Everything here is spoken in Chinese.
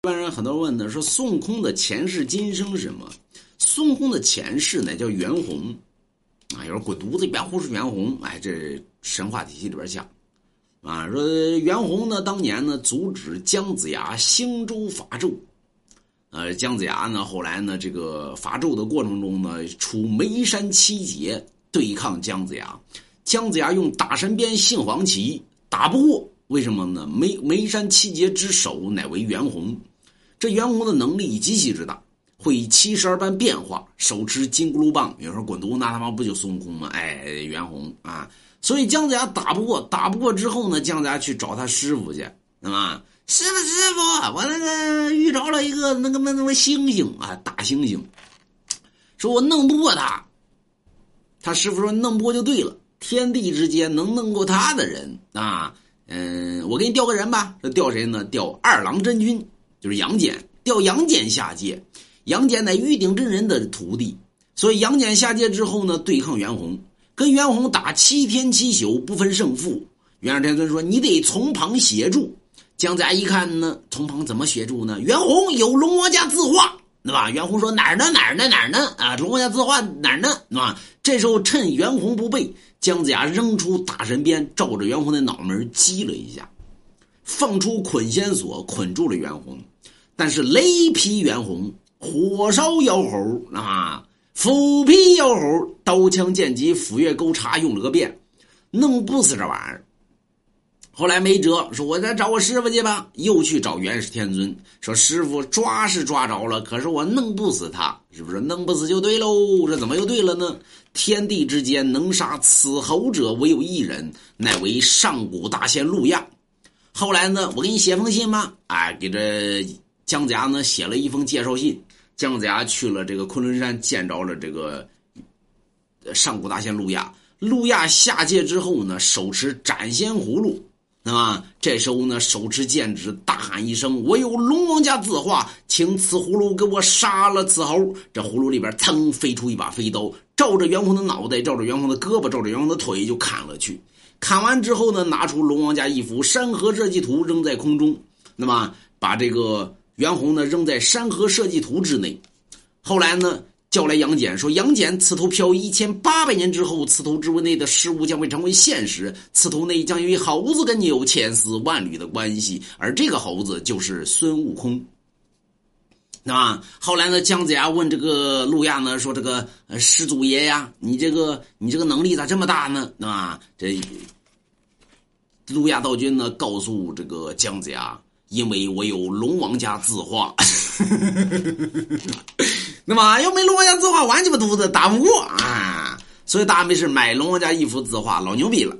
一般人很多人问呢，说孙悟空的前世今生是什么？孙悟空的前世呢叫袁弘，啊，有人滚犊子一边胡说袁弘，哎，这神话体系里边讲，啊，说袁弘呢当年呢阻止姜子牙兴周伐纣，呃，姜子牙呢后来呢这个伐纣的过程中呢出眉山七杰对抗姜子牙，姜子牙用大神鞭杏黄旗打不过。为什么呢？眉眉山七杰之首乃为袁弘，这袁弘的能力极其之大，会以七十二般变化，手持金箍噜棒。有时候滚犊那他妈不就孙悟空吗？哎，袁弘啊！所以姜子牙打不过，打不过之后呢，姜子牙去找他师傅去，对吧？师傅师傅，我那个遇着了一个那个那那个猩猩啊，大猩猩，说我弄不过他。他师傅说弄不过就对了，天地之间能弄过他的人啊。嗯，我给你调个人吧。调谁呢？调二郎真君，就是杨戬。调杨戬下界。杨戬乃玉鼎真人的徒弟，所以杨戬下界之后呢，对抗袁弘，跟袁弘打七天七宿不分胜负。元始天尊说：“你得从旁协助。”姜子牙一看呢，从旁怎么协助呢？袁弘有龙王家字画，对吧？袁弘说：“哪儿呢？哪儿呢？哪儿呢？啊，龙王家字画哪儿呢？对吧？”这时候趁袁弘不备。姜子牙扔出大神鞭，照着袁弘的脑门击了一下，放出捆仙索，捆住了袁弘。但是雷劈袁弘，火烧妖猴啊，斧劈妖猴，刀枪剑戟斧钺钩叉用了个遍，弄不死这玩意儿。后来没辙，说我再找我师傅去吧。又去找元始天尊，说师傅抓是抓着了，可是我弄不死他，是不是？弄不死就对喽。这怎么又对了呢？天地之间能杀此猴者，唯有一人，乃为上古大仙陆亚。后来呢，我给你写封信吧。哎，给这姜子牙呢写了一封介绍信。姜子牙去了这个昆仑山，见着了这个上古大仙陆亚。陆亚下界之后呢，手持斩仙葫芦。那么！这时候呢，手持剑指，大喊一声：“我有龙王家字画，请此葫芦给我杀了此猴。”这葫芦里边噌飞出一把飞刀，照着袁弘的脑袋，照着袁弘的胳膊，照着袁弘的腿就砍了去。砍完之后呢，拿出龙王家一幅山河设计图扔在空中，那么把这个袁弘呢扔在山河设计图之内。后来呢？叫来杨戬说：“杨戬，此头飘一千八百年之后，此头之物内的事物将会成为现实。此头内将有一猴子跟你有千丝万缕的关系，而这个猴子就是孙悟空。”啊，后来呢，姜子牙问这个路亚呢，说：“这个师祖爷呀，你这个你这个能力咋这么大呢？啊，这路亚道君呢，告诉这个姜子牙，因为我有龙王家字画。”那么要没龙王家字画，玩鸡巴犊子打不过啊！所以大家没事买龙王家一幅字画，老牛逼了。